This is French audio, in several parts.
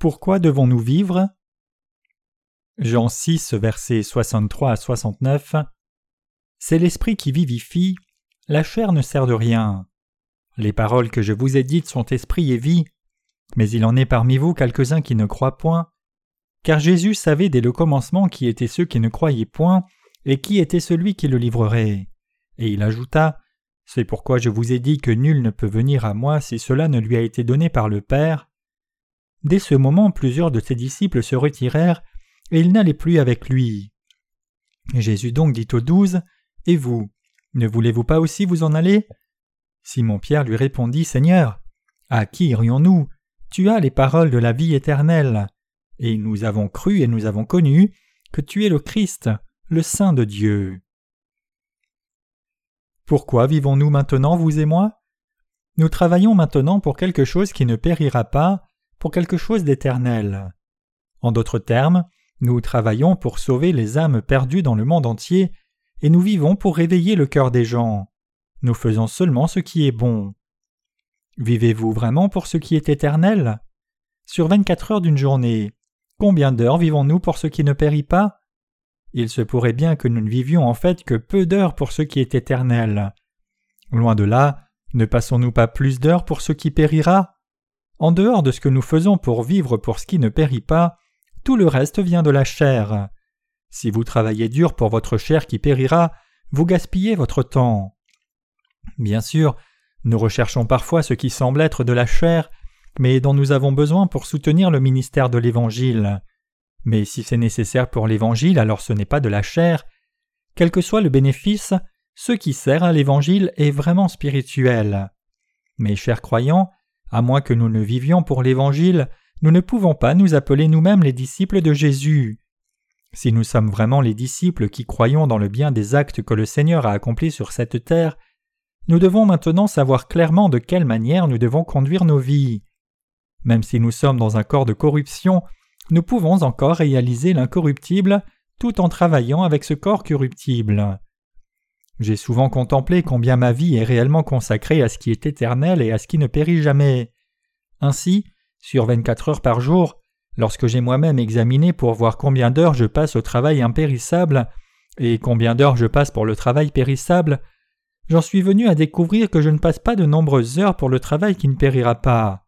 Pourquoi devons-nous vivre? Jean 6, versets 63 à 69 C'est l'esprit qui vivifie, la chair ne sert de rien. Les paroles que je vous ai dites sont esprit et vie, mais il en est parmi vous quelques-uns qui ne croient point, car Jésus savait dès le commencement qui étaient ceux qui ne croyaient point, et qui était celui qui le livrerait. Et il ajouta C'est pourquoi je vous ai dit que nul ne peut venir à moi si cela ne lui a été donné par le Père. Dès ce moment, plusieurs de ses disciples se retirèrent, et ils n'allaient plus avec lui. Jésus donc dit aux douze Et vous, ne voulez-vous pas aussi vous en aller? Simon-Pierre lui répondit Seigneur, à qui irions-nous? Tu as les paroles de la vie éternelle. Et nous avons cru et nous avons connu que tu es le Christ, le Saint de Dieu. Pourquoi vivons-nous maintenant, vous et moi? Nous travaillons maintenant pour quelque chose qui ne périra pas, pour quelque chose d'éternel. En d'autres termes, nous travaillons pour sauver les âmes perdues dans le monde entier, et nous vivons pour réveiller le cœur des gens. Nous faisons seulement ce qui est bon. Vivez-vous vraiment pour ce qui est éternel? Sur vingt-quatre heures d'une journée, combien d'heures vivons-nous pour ce qui ne périt pas? Il se pourrait bien que nous ne vivions en fait que peu d'heures pour ce qui est éternel. Loin de là, ne passons-nous pas plus d'heures pour ce qui périra? En dehors de ce que nous faisons pour vivre pour ce qui ne périt pas, tout le reste vient de la chair. Si vous travaillez dur pour votre chair qui périra, vous gaspillez votre temps. Bien sûr, nous recherchons parfois ce qui semble être de la chair, mais dont nous avons besoin pour soutenir le ministère de l'Évangile. Mais si c'est nécessaire pour l'Évangile, alors ce n'est pas de la chair. Quel que soit le bénéfice, ce qui sert à l'Évangile est vraiment spirituel. Mes chers croyants, à moins que nous ne vivions pour l'Évangile, nous ne pouvons pas nous appeler nous-mêmes les disciples de Jésus. Si nous sommes vraiment les disciples qui croyons dans le bien des actes que le Seigneur a accomplis sur cette terre, nous devons maintenant savoir clairement de quelle manière nous devons conduire nos vies. Même si nous sommes dans un corps de corruption, nous pouvons encore réaliser l'incorruptible tout en travaillant avec ce corps corruptible. J'ai souvent contemplé combien ma vie est réellement consacrée à ce qui est éternel et à ce qui ne périt jamais. Ainsi, sur vingt-quatre heures par jour, lorsque j'ai moi-même examiné pour voir combien d'heures je passe au travail impérissable et combien d'heures je passe pour le travail périssable, j'en suis venu à découvrir que je ne passe pas de nombreuses heures pour le travail qui ne périra pas.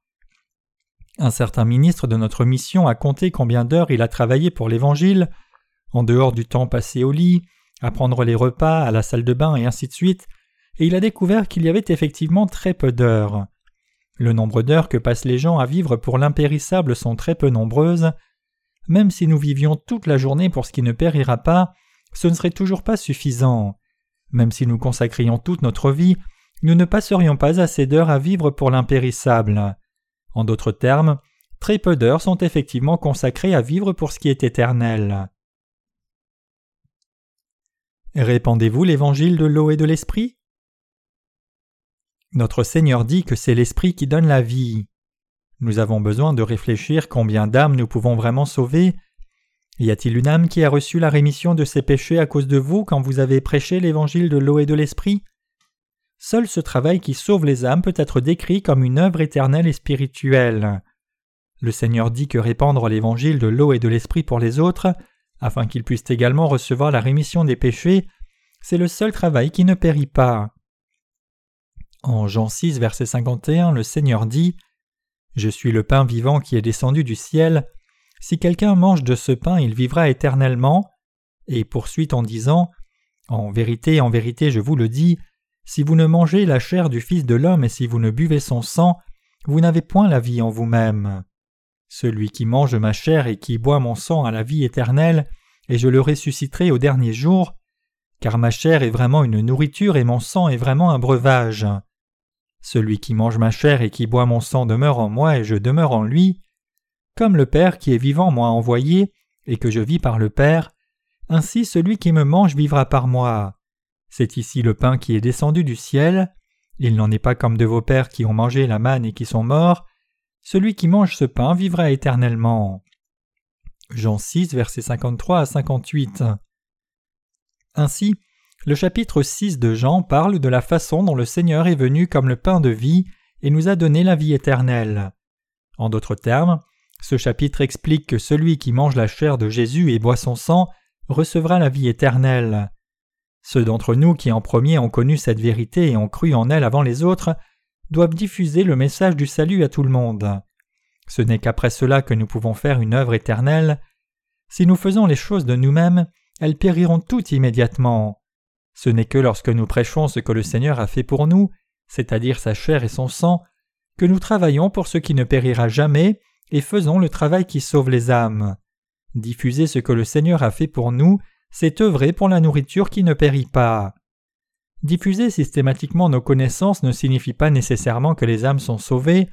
Un certain ministre de notre mission a compté combien d'heures il a travaillé pour l'Évangile, en dehors du temps passé au lit, à prendre les repas, à la salle de bain et ainsi de suite, et il a découvert qu'il y avait effectivement très peu d'heures. Le nombre d'heures que passent les gens à vivre pour l'impérissable sont très peu nombreuses. Même si nous vivions toute la journée pour ce qui ne périra pas, ce ne serait toujours pas suffisant. Même si nous consacrions toute notre vie, nous ne passerions pas assez d'heures à vivre pour l'impérissable. En d'autres termes, très peu d'heures sont effectivement consacrées à vivre pour ce qui est éternel. Répandez-vous l'évangile de l'eau et de l'esprit? Notre Seigneur dit que c'est l'Esprit qui donne la vie. Nous avons besoin de réfléchir combien d'âmes nous pouvons vraiment sauver. Y a-t-il une âme qui a reçu la rémission de ses péchés à cause de vous quand vous avez prêché l'évangile de l'eau et de l'esprit? Seul ce travail qui sauve les âmes peut être décrit comme une œuvre éternelle et spirituelle. Le Seigneur dit que répandre l'évangile de l'eau et de l'esprit pour les autres, afin qu'ils puissent également recevoir la rémission des péchés, c'est le seul travail qui ne périt pas. En Jean 6, verset 51, le Seigneur dit Je suis le pain vivant qui est descendu du ciel. Si quelqu'un mange de ce pain, il vivra éternellement. Et poursuit en disant En vérité, en vérité, je vous le dis, si vous ne mangez la chair du Fils de l'homme et si vous ne buvez son sang, vous n'avez point la vie en vous-même. Celui qui mange ma chair et qui boit mon sang a la vie éternelle, et je le ressusciterai au dernier jour, car ma chair est vraiment une nourriture et mon sang est vraiment un breuvage. Celui qui mange ma chair et qui boit mon sang demeure en moi et je demeure en lui. Comme le Père qui est vivant m'a envoyé, et que je vis par le Père, ainsi celui qui me mange vivra par moi. C'est ici le pain qui est descendu du ciel. Il n'en est pas comme de vos pères qui ont mangé la manne et qui sont morts. Celui qui mange ce pain vivra éternellement. Jean 6, versets 53 à 58. Ainsi, le chapitre 6 de Jean parle de la façon dont le Seigneur est venu comme le pain de vie et nous a donné la vie éternelle. En d'autres termes, Ce chapitre explique que celui qui mange la chair de Jésus et boit son sang recevra la vie éternelle. Ceux d'entre nous qui en premier ont connu cette vérité et ont cru en elle avant les autres doivent diffuser le message du salut à tout le monde. Ce n'est qu'après cela que nous pouvons faire une œuvre éternelle. Si nous faisons les choses de nous-mêmes, elles périront toutes immédiatement. Ce n'est que lorsque nous prêchons ce que le Seigneur a fait pour nous, c'est-à-dire sa chair et son sang, que nous travaillons pour ce qui ne périra jamais et faisons le travail qui sauve les âmes. Diffuser ce que le Seigneur a fait pour nous, c'est œuvrer pour la nourriture qui ne périt pas. Diffuser systématiquement nos connaissances ne signifie pas nécessairement que les âmes sont sauvées,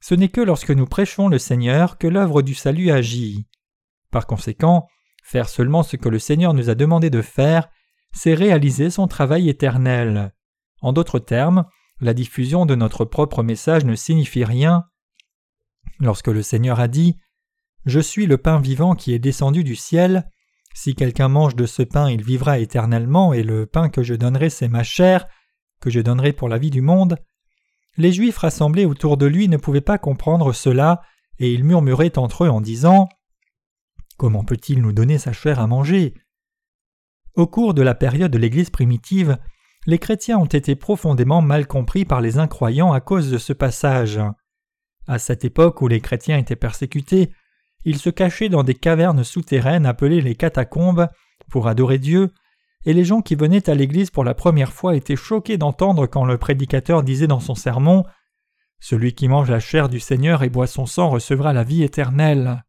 ce n'est que lorsque nous prêchons le Seigneur que l'œuvre du salut agit. Par conséquent, faire seulement ce que le Seigneur nous a demandé de faire, c'est réaliser son travail éternel. En d'autres termes, la diffusion de notre propre message ne signifie rien. Lorsque le Seigneur a dit Je suis le pain vivant qui est descendu du ciel, si quelqu'un mange de ce pain, il vivra éternellement, et le pain que je donnerai, c'est ma chair, que je donnerai pour la vie du monde. Les Juifs rassemblés autour de lui ne pouvaient pas comprendre cela, et ils murmuraient entre eux en disant Comment peut-il nous donner sa chair à manger? Au cours de la période de l'Église primitive, les chrétiens ont été profondément mal compris par les incroyants à cause de ce passage. À cette époque où les chrétiens étaient persécutés, ils se cachaient dans des cavernes souterraines appelées les catacombes pour adorer Dieu, et les gens qui venaient à l'église pour la première fois étaient choqués d'entendre quand le prédicateur disait dans son sermon Celui qui mange la chair du Seigneur et boit son sang recevra la vie éternelle.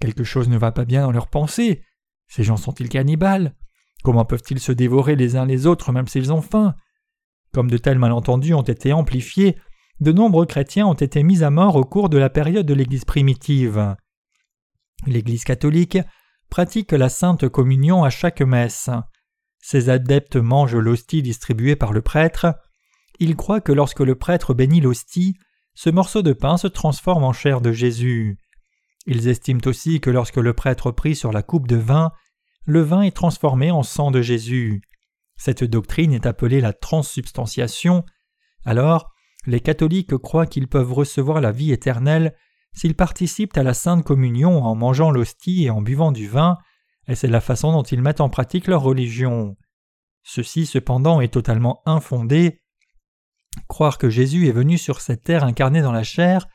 Quelque chose ne va pas bien dans leurs pensées. Ces gens sont-ils cannibales? Comment peuvent-ils se dévorer les uns les autres même s'ils ont faim? Comme de tels malentendus ont été amplifiés, de nombreux chrétiens ont été mis à mort au cours de la période de l'Église primitive. L'Église catholique pratique la sainte communion à chaque messe. Ces adeptes mangent l'hostie distribuée par le prêtre. Ils croient que lorsque le prêtre bénit l'hostie, ce morceau de pain se transforme en chair de Jésus. Ils estiment aussi que lorsque le prêtre prie sur la coupe de vin, le vin est transformé en sang de Jésus. Cette doctrine est appelée la transsubstantiation. Alors, les catholiques croient qu'ils peuvent recevoir la vie éternelle s'ils participent à la sainte communion en mangeant l'hostie et en buvant du vin, et c'est la façon dont ils mettent en pratique leur religion. Ceci cependant est totalement infondé. Croire que Jésus est venu sur cette terre incarné dans la chair,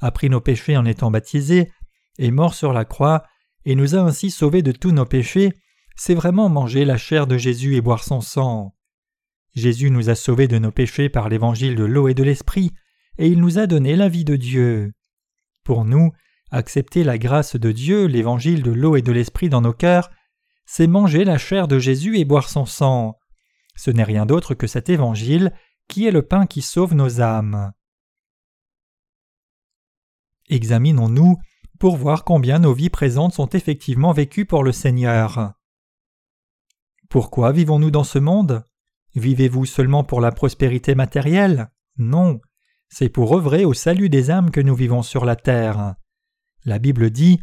a pris nos péchés en étant baptisé, est mort sur la croix, et nous a ainsi sauvés de tous nos péchés, c'est vraiment manger la chair de Jésus et boire son sang. Jésus nous a sauvés de nos péchés par l'évangile de l'eau et de l'esprit, et il nous a donné la vie de Dieu. Pour nous, accepter la grâce de Dieu, l'évangile de l'eau et de l'esprit dans nos cœurs, c'est manger la chair de Jésus et boire son sang. Ce n'est rien d'autre que cet évangile qui est le pain qui sauve nos âmes. Examinons-nous pour voir combien nos vies présentes sont effectivement vécues pour le Seigneur. Pourquoi vivons-nous dans ce monde? Vivez-vous seulement pour la prospérité matérielle? Non, c'est pour œuvrer au salut des âmes que nous vivons sur la terre. La Bible dit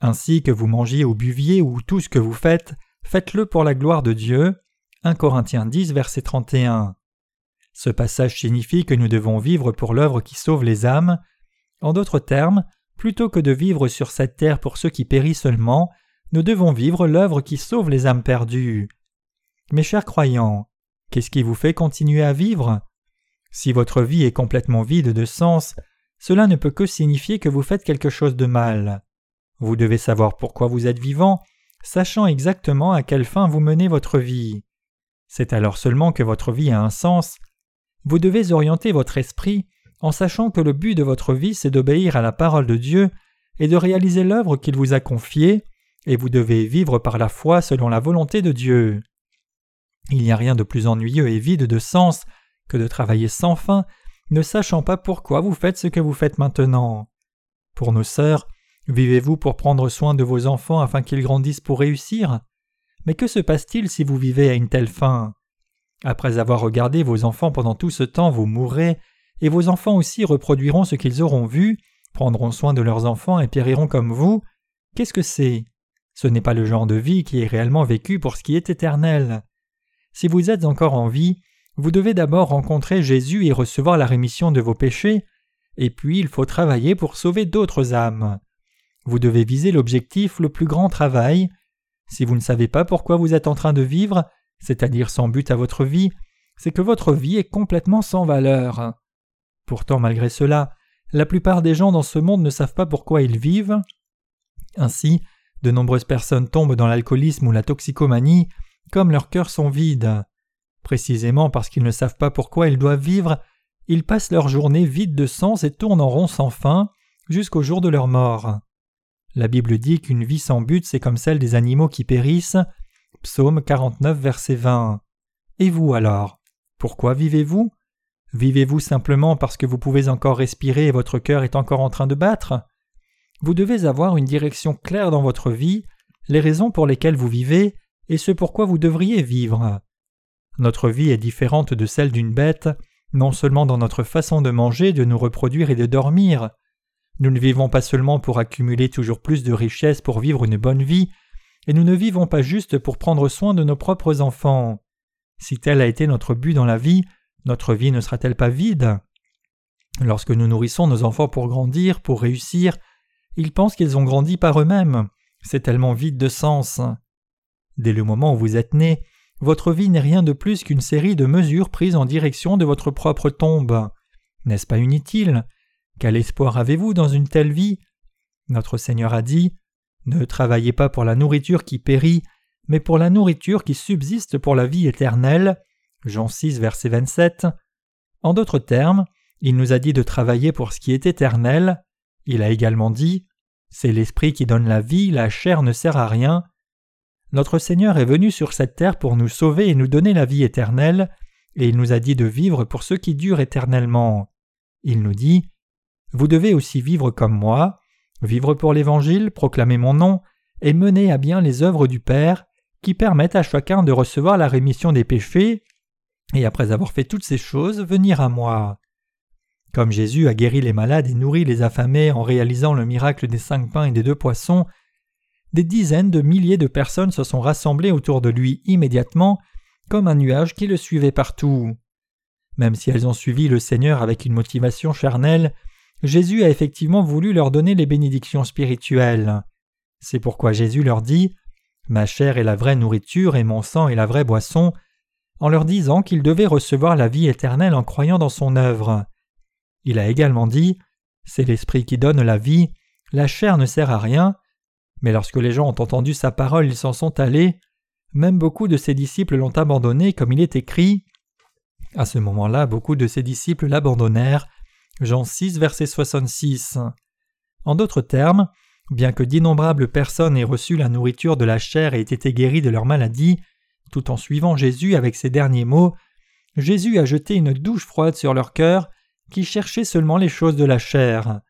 Ainsi que vous mangiez ou buviez ou tout ce que vous faites, faites-le pour la gloire de Dieu. 1 Corinthiens 10, verset 31. Ce passage signifie que nous devons vivre pour l'œuvre qui sauve les âmes. En d'autres termes, plutôt que de vivre sur cette terre pour ceux qui périssent seulement, nous devons vivre l'œuvre qui sauve les âmes perdues. Mes chers croyants, Qu'est-ce qui vous fait continuer à vivre? Si votre vie est complètement vide de sens, cela ne peut que signifier que vous faites quelque chose de mal. Vous devez savoir pourquoi vous êtes vivant, sachant exactement à quelle fin vous menez votre vie. C'est alors seulement que votre vie a un sens. Vous devez orienter votre esprit en sachant que le but de votre vie c'est d'obéir à la parole de Dieu et de réaliser l'œuvre qu'il vous a confiée, et vous devez vivre par la foi selon la volonté de Dieu. Il n'y a rien de plus ennuyeux et vide de sens que de travailler sans fin, ne sachant pas pourquoi vous faites ce que vous faites maintenant. Pour nos sœurs, vivez-vous pour prendre soin de vos enfants afin qu'ils grandissent pour réussir? Mais que se passe-t-il si vous vivez à une telle fin? Après avoir regardé vos enfants pendant tout ce temps, vous mourrez, et vos enfants aussi reproduiront ce qu'ils auront vu, prendront soin de leurs enfants et périront comme vous. Qu'est-ce que c'est? Ce n'est pas le genre de vie qui est réellement vécu pour ce qui est éternel. Si vous êtes encore en vie, vous devez d'abord rencontrer Jésus et recevoir la rémission de vos péchés, et puis il faut travailler pour sauver d'autres âmes. Vous devez viser l'objectif, le plus grand travail. Si vous ne savez pas pourquoi vous êtes en train de vivre, c'est-à-dire sans but à votre vie, c'est que votre vie est complètement sans valeur. Pourtant, malgré cela, la plupart des gens dans ce monde ne savent pas pourquoi ils vivent. Ainsi, de nombreuses personnes tombent dans l'alcoolisme ou la toxicomanie, comme leurs cœurs sont vides. Précisément parce qu'ils ne savent pas pourquoi ils doivent vivre, ils passent leur journée vide de sens et tournent en rond sans fin, jusqu'au jour de leur mort. La Bible dit qu'une vie sans but, c'est comme celle des animaux qui périssent. Psaume 49, verset 20. Et vous alors? Pourquoi vivez-vous? Vivez-vous simplement parce que vous pouvez encore respirer et votre cœur est encore en train de battre? Vous devez avoir une direction claire dans votre vie, les raisons pour lesquelles vous vivez et ce pourquoi vous devriez vivre. Notre vie est différente de celle d'une bête, non seulement dans notre façon de manger, de nous reproduire et de dormir. Nous ne vivons pas seulement pour accumuler toujours plus de richesses pour vivre une bonne vie, et nous ne vivons pas juste pour prendre soin de nos propres enfants. Si tel a été notre but dans la vie, notre vie ne sera-t-elle pas vide? Lorsque nous nourrissons nos enfants pour grandir, pour réussir, ils pensent qu'ils ont grandi par eux-mêmes. C'est tellement vide de sens. Dès le moment où vous êtes né, votre vie n'est rien de plus qu'une série de mesures prises en direction de votre propre tombe. N'est-ce pas inutile? Quel espoir avez-vous dans une telle vie? Notre Seigneur a dit Ne travaillez pas pour la nourriture qui périt, mais pour la nourriture qui subsiste pour la vie éternelle. Jean 6, verset 27. En d'autres termes, il nous a dit de travailler pour ce qui est éternel. Il a également dit C'est l'esprit qui donne la vie, la chair ne sert à rien. Notre Seigneur est venu sur cette terre pour nous sauver et nous donner la vie éternelle, et il nous a dit de vivre pour ceux qui durent éternellement. Il nous dit Vous devez aussi vivre comme moi, vivre pour l'Évangile, proclamer mon nom, et mener à bien les œuvres du Père, qui permettent à chacun de recevoir la rémission des péchés, et après avoir fait toutes ces choses, venir à moi. Comme Jésus a guéri les malades et nourri les affamés en réalisant le miracle des cinq pains et des deux poissons, des dizaines de milliers de personnes se sont rassemblées autour de lui immédiatement, comme un nuage qui le suivait partout. Même si elles ont suivi le Seigneur avec une motivation charnelle, Jésus a effectivement voulu leur donner les bénédictions spirituelles. C'est pourquoi Jésus leur dit Ma chair est la vraie nourriture et mon sang est la vraie boisson, en leur disant qu'ils devaient recevoir la vie éternelle en croyant dans son œuvre. Il a également dit C'est l'Esprit qui donne la vie, la chair ne sert à rien, mais lorsque les gens ont entendu sa parole, ils s'en sont allés. Même beaucoup de ses disciples l'ont abandonné, comme il est écrit. À ce moment-là, beaucoup de ses disciples l'abandonnèrent. Jean 6, verset 66. En d'autres termes, bien que d'innombrables personnes aient reçu la nourriture de la chair et aient été guéries de leur maladie, tout en suivant Jésus avec ces derniers mots, Jésus a jeté une douche froide sur leur cœur qui cherchait seulement les choses de la chair.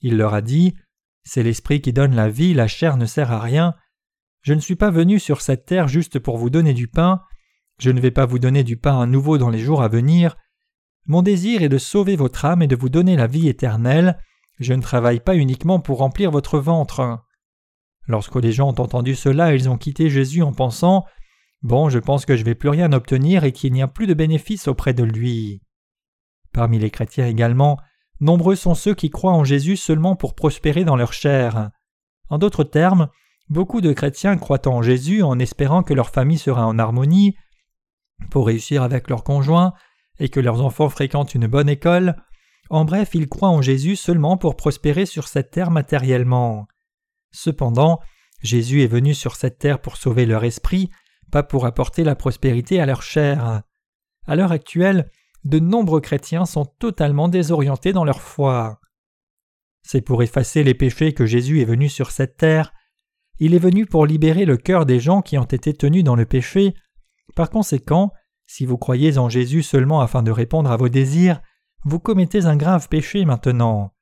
Il leur a dit c'est l'esprit qui donne la vie, la chair ne sert à rien. Je ne suis pas venu sur cette terre juste pour vous donner du pain, je ne vais pas vous donner du pain à nouveau dans les jours à venir. Mon désir est de sauver votre âme et de vous donner la vie éternelle. Je ne travaille pas uniquement pour remplir votre ventre. Lorsque les gens ont entendu cela, ils ont quitté Jésus en pensant Bon, je pense que je ne vais plus rien obtenir et qu'il n'y a plus de bénéfice auprès de lui. Parmi les chrétiens également, Nombreux sont ceux qui croient en Jésus seulement pour prospérer dans leur chair. En d'autres termes, beaucoup de chrétiens croient en Jésus en espérant que leur famille sera en harmonie, pour réussir avec leurs conjoints et que leurs enfants fréquentent une bonne école. En bref, ils croient en Jésus seulement pour prospérer sur cette terre matériellement. Cependant, Jésus est venu sur cette terre pour sauver leur esprit, pas pour apporter la prospérité à leur chair. À l'heure actuelle, de nombreux chrétiens sont totalement désorientés dans leur foi. C'est pour effacer les péchés que Jésus est venu sur cette terre. Il est venu pour libérer le cœur des gens qui ont été tenus dans le péché. Par conséquent, si vous croyez en Jésus seulement afin de répondre à vos désirs, vous commettez un grave péché maintenant.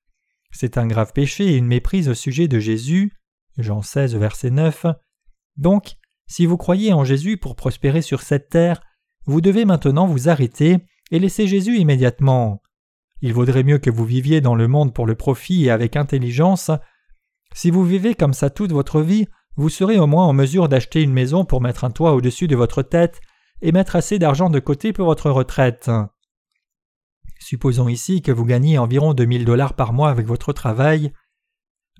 C'est un grave péché et une méprise au sujet de Jésus. Jean 16, verset 9. Donc, si vous croyez en Jésus pour prospérer sur cette terre, vous devez maintenant vous arrêter et laissez Jésus immédiatement. Il vaudrait mieux que vous viviez dans le monde pour le profit et avec intelligence. Si vous vivez comme ça toute votre vie, vous serez au moins en mesure d'acheter une maison pour mettre un toit au-dessus de votre tête et mettre assez d'argent de côté pour votre retraite. Supposons ici que vous gagnez environ 2000 dollars par mois avec votre travail.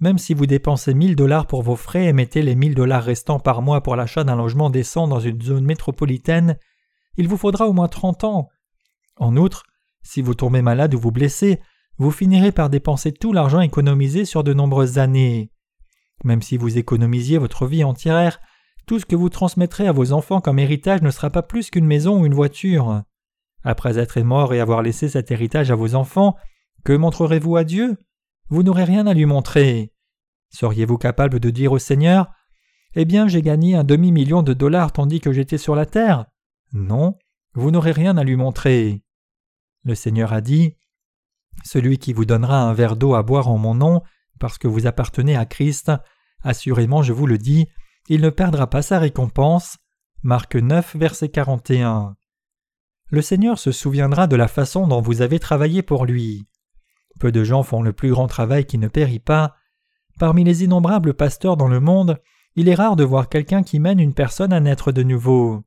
Même si vous dépensez 1000 dollars pour vos frais et mettez les 1000 dollars restants par mois pour l'achat d'un logement décent dans une zone métropolitaine, il vous faudra au moins 30 ans. En outre, si vous tombez malade ou vous blessez, vous finirez par dépenser tout l'argent économisé sur de nombreuses années. Même si vous économisiez votre vie entière, tout ce que vous transmettrez à vos enfants comme héritage ne sera pas plus qu'une maison ou une voiture. Après être mort et avoir laissé cet héritage à vos enfants, que montrerez-vous à Dieu? Vous n'aurez rien à lui montrer. Seriez-vous capable de dire au Seigneur Eh bien, j'ai gagné un demi-million de dollars tandis que j'étais sur la terre? Non, vous n'aurez rien à lui montrer. Le Seigneur a dit Celui qui vous donnera un verre d'eau à boire en mon nom, parce que vous appartenez à Christ, assurément je vous le dis, il ne perdra pas sa récompense. Marc 9, verset 41. Le Seigneur se souviendra de la façon dont vous avez travaillé pour lui. Peu de gens font le plus grand travail qui ne périt pas. Parmi les innombrables pasteurs dans le monde, il est rare de voir quelqu'un qui mène une personne à naître de nouveau.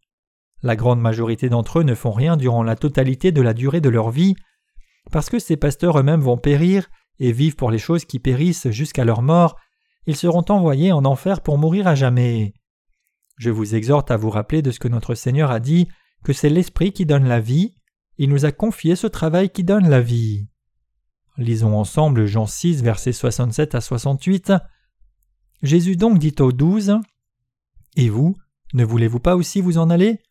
La grande majorité d'entre eux ne font rien durant la totalité de la durée de leur vie, parce que ces pasteurs eux-mêmes vont périr et vivent pour les choses qui périssent jusqu'à leur mort, ils seront envoyés en enfer pour mourir à jamais. Je vous exhorte à vous rappeler de ce que notre Seigneur a dit, que c'est l'Esprit qui donne la vie, il nous a confié ce travail qui donne la vie. Lisons ensemble Jean 6, versets 67 à 68. Jésus donc dit aux douze Et vous, ne voulez-vous pas aussi vous en aller?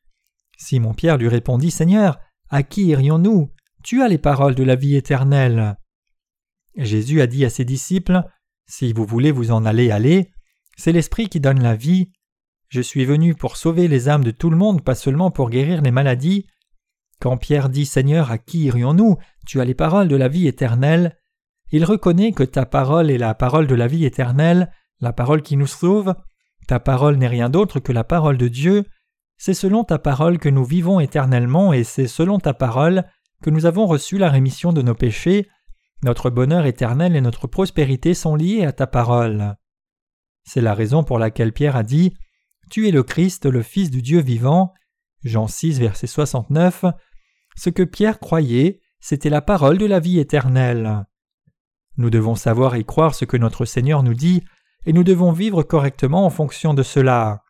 Simon-Pierre lui répondit Seigneur, à qui irions-nous? Tu as les paroles de la vie éternelle. Jésus a dit à ses disciples Si vous voulez vous en aller, allez. C'est l'Esprit qui donne la vie. Je suis venu pour sauver les âmes de tout le monde, pas seulement pour guérir les maladies. Quand Pierre dit Seigneur, à qui irions-nous? Tu as les paroles de la vie éternelle. Il reconnaît que ta parole est la parole de la vie éternelle, la parole qui nous sauve. Ta parole n'est rien d'autre que la parole de Dieu. C'est selon ta parole que nous vivons éternellement et c'est selon ta parole que nous avons reçu la rémission de nos péchés. Notre bonheur éternel et notre prospérité sont liés à ta parole. C'est la raison pour laquelle Pierre a dit Tu es le Christ, le Fils du Dieu vivant. Jean 6, verset 69. Ce que Pierre croyait, c'était la parole de la vie éternelle. Nous devons savoir et croire ce que notre Seigneur nous dit, et nous devons vivre correctement en fonction de cela.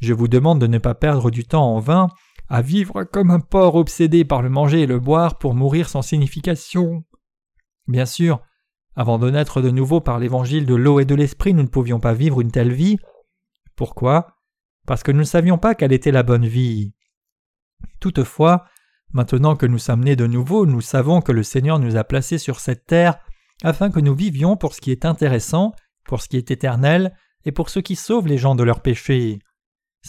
Je vous demande de ne pas perdre du temps en vain à vivre comme un porc obsédé par le manger et le boire pour mourir sans signification. Bien sûr, avant de naître de nouveau par l'évangile de l'eau et de l'esprit, nous ne pouvions pas vivre une telle vie. Pourquoi? Parce que nous ne savions pas quelle était la bonne vie. Toutefois, maintenant que nous sommes nés de nouveau, nous savons que le Seigneur nous a placés sur cette terre afin que nous vivions pour ce qui est intéressant, pour ce qui est éternel, et pour ce qui sauve les gens de leurs péchés.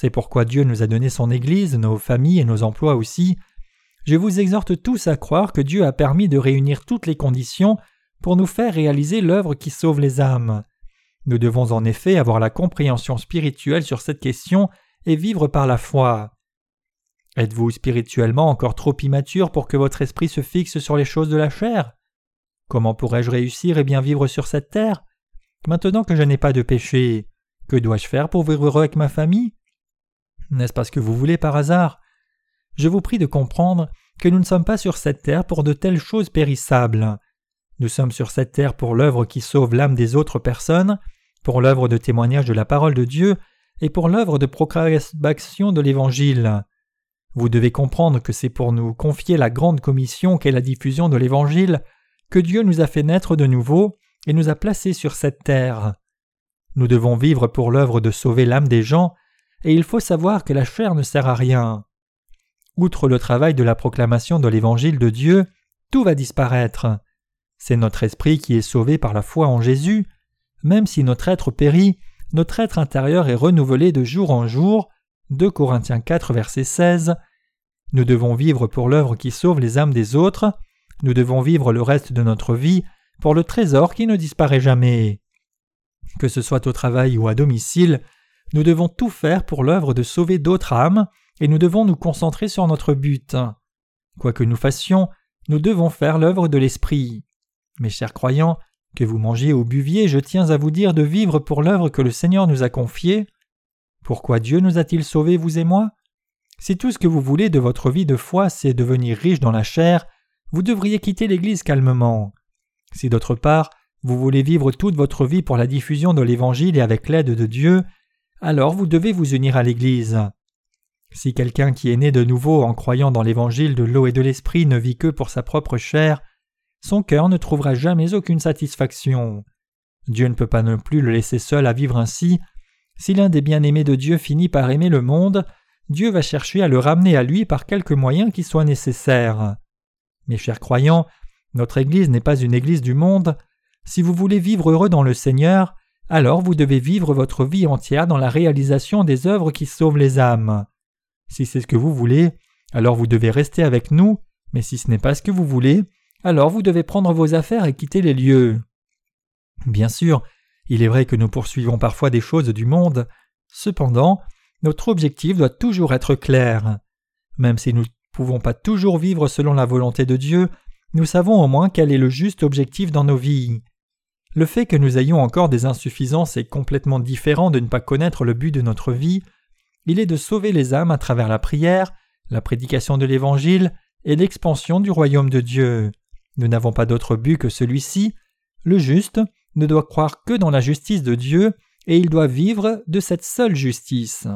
C'est pourquoi Dieu nous a donné son Église, nos familles et nos emplois aussi. Je vous exhorte tous à croire que Dieu a permis de réunir toutes les conditions pour nous faire réaliser l'œuvre qui sauve les âmes. Nous devons en effet avoir la compréhension spirituelle sur cette question et vivre par la foi. Êtes-vous spirituellement encore trop immature pour que votre esprit se fixe sur les choses de la chair? Comment pourrais-je réussir et bien vivre sur cette terre? Maintenant que je n'ai pas de péché, que dois-je faire pour vivre heureux avec ma famille? N'est-ce pas ce que vous voulez par hasard? Je vous prie de comprendre que nous ne sommes pas sur cette terre pour de telles choses périssables. Nous sommes sur cette terre pour l'œuvre qui sauve l'âme des autres personnes, pour l'œuvre de témoignage de la parole de Dieu et pour l'œuvre de proclamation de l'Évangile. Vous devez comprendre que c'est pour nous confier la grande commission qu'est la diffusion de l'Évangile que Dieu nous a fait naître de nouveau et nous a placés sur cette terre. Nous devons vivre pour l'œuvre de sauver l'âme des gens et il faut savoir que la chair ne sert à rien. Outre le travail de la proclamation de l'Évangile de Dieu, tout va disparaître. C'est notre esprit qui est sauvé par la foi en Jésus. Même si notre être périt, notre être intérieur est renouvelé de jour en jour. 2 Corinthiens 4, verset 16. Nous devons vivre pour l'œuvre qui sauve les âmes des autres. Nous devons vivre le reste de notre vie pour le trésor qui ne disparaît jamais. Que ce soit au travail ou à domicile, nous devons tout faire pour l'œuvre de sauver d'autres âmes, et nous devons nous concentrer sur notre but. Quoi que nous fassions, nous devons faire l'œuvre de l'Esprit. Mes chers croyants, que vous mangiez ou buviez, je tiens à vous dire de vivre pour l'œuvre que le Seigneur nous a confiée. Pourquoi Dieu nous a-t-il sauvés, vous et moi? Si tout ce que vous voulez de votre vie de foi, c'est devenir riche dans la chair, vous devriez quitter l'Église calmement. Si d'autre part, vous voulez vivre toute votre vie pour la diffusion de l'Évangile et avec l'aide de Dieu, alors vous devez vous unir à l'Église. Si quelqu'un qui est né de nouveau en croyant dans l'Évangile de l'eau et de l'Esprit ne vit que pour sa propre chair, son cœur ne trouvera jamais aucune satisfaction. Dieu ne peut pas non plus le laisser seul à vivre ainsi. Si l'un des bien-aimés de Dieu finit par aimer le monde, Dieu va chercher à le ramener à lui par quelque moyen qui soit nécessaire. Mes chers croyants, notre Église n'est pas une Église du monde. Si vous voulez vivre heureux dans le Seigneur, alors vous devez vivre votre vie entière dans la réalisation des œuvres qui sauvent les âmes. Si c'est ce que vous voulez, alors vous devez rester avec nous, mais si ce n'est pas ce que vous voulez, alors vous devez prendre vos affaires et quitter les lieux. Bien sûr, il est vrai que nous poursuivons parfois des choses du monde, cependant, notre objectif doit toujours être clair. Même si nous ne pouvons pas toujours vivre selon la volonté de Dieu, nous savons au moins quel est le juste objectif dans nos vies. Le fait que nous ayons encore des insuffisances est complètement différent de ne pas connaître le but de notre vie. Il est de sauver les âmes à travers la prière, la prédication de l'Évangile et l'expansion du royaume de Dieu. Nous n'avons pas d'autre but que celui-ci. Le juste ne doit croire que dans la justice de Dieu et il doit vivre de cette seule justice.